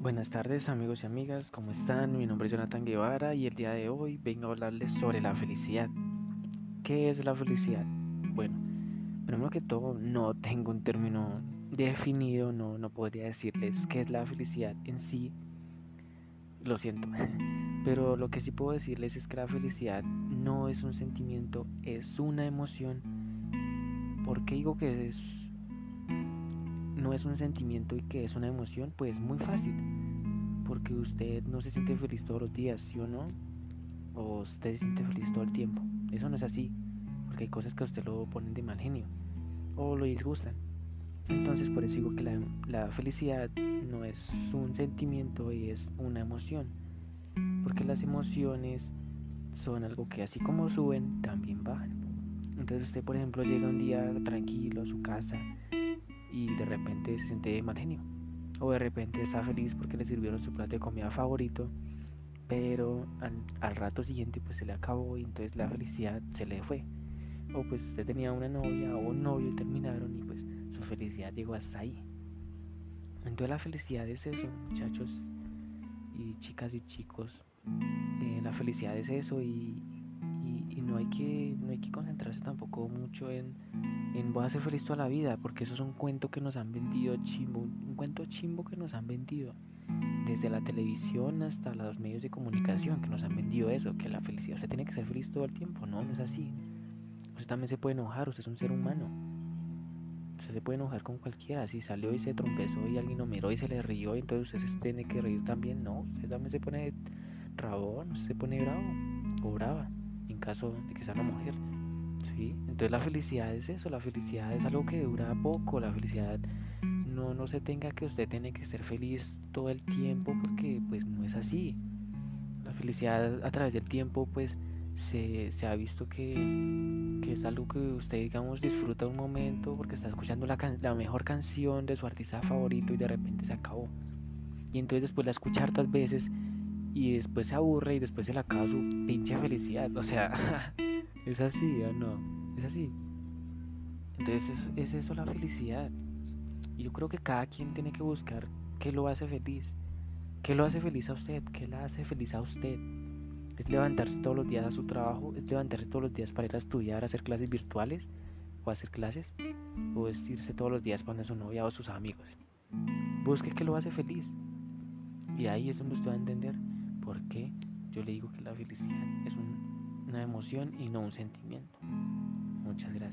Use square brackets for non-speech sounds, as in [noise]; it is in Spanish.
Buenas tardes amigos y amigas, ¿cómo están? Mi nombre es Jonathan Guevara y el día de hoy vengo a hablarles sobre la felicidad. ¿Qué es la felicidad? Bueno, primero que todo no tengo un término definido, no, no podría decirles qué es la felicidad en sí, lo siento, [laughs] pero lo que sí puedo decirles es que la felicidad no es un sentimiento, es una emoción. ¿Por qué digo que es no es un sentimiento y que es una emoción, pues muy fácil. Porque usted no se siente feliz todos los días, ¿sí o no? O usted se siente feliz todo el tiempo. Eso no es así. Porque hay cosas que a usted lo ponen de mal genio. O lo disgustan. Entonces por eso digo que la, la felicidad no es un sentimiento y es una emoción. Porque las emociones son algo que así como suben, también bajan. Entonces usted, por ejemplo, llega un día tranquilo a su casa y de repente se siente de mal genio. O de repente está feliz porque le sirvieron su plato de comida favorito, pero al, rato siguiente pues se le acabó y entonces la felicidad se le fue. O pues usted tenía una novia o un novio y terminaron y pues su felicidad llegó hasta ahí. Entonces la felicidad es eso, muchachos y chicas y chicos. Eh, la felicidad es eso y, no hay que no hay que concentrarse tampoco mucho en, en voy a ser feliz toda la vida porque eso es un cuento que nos han vendido chimbo un cuento chimbo que nos han vendido desde la televisión hasta los medios de comunicación que nos han vendido eso que la felicidad usted tiene que ser feliz todo el tiempo no no es así. Usted también se puede enojar usted es un ser humano. Usted se puede enojar con cualquiera si salió y se trompezó y alguien lo miró y se le rió entonces usted se tiene que reír también no usted también se pone rabón se pone bravo o brava caso de que sea una mujer. ¿sí? Entonces la felicidad es eso, la felicidad es algo que dura poco, la felicidad no, no se tenga que usted tiene que ser feliz todo el tiempo porque pues no es así. La felicidad a través del tiempo pues se, se ha visto que, que, es algo que usted digamos disfruta un momento porque está escuchando la, la mejor canción de su artista favorito y de repente se acabó. Y entonces después la escucha hartas veces y después se aburre y después se le acaba su pinche felicidad. O sea, [laughs] es así o no, es así. Entonces es, eso la felicidad. Y yo creo que cada quien tiene que buscar qué lo hace feliz. ¿Qué lo hace feliz a usted? ¿Qué la hace feliz a usted? ¿Es levantarse todos los días a su trabajo? ¿Es levantarse todos los días para ir a estudiar, hacer clases virtuales? ¿O hacer clases? ¿O es irse todos los días para su novia o sus amigos? Busque qué lo hace feliz. Y ahí es donde usted va a entender yo le digo que la felicidad es una emoción y no un sentimiento. Muchas gracias.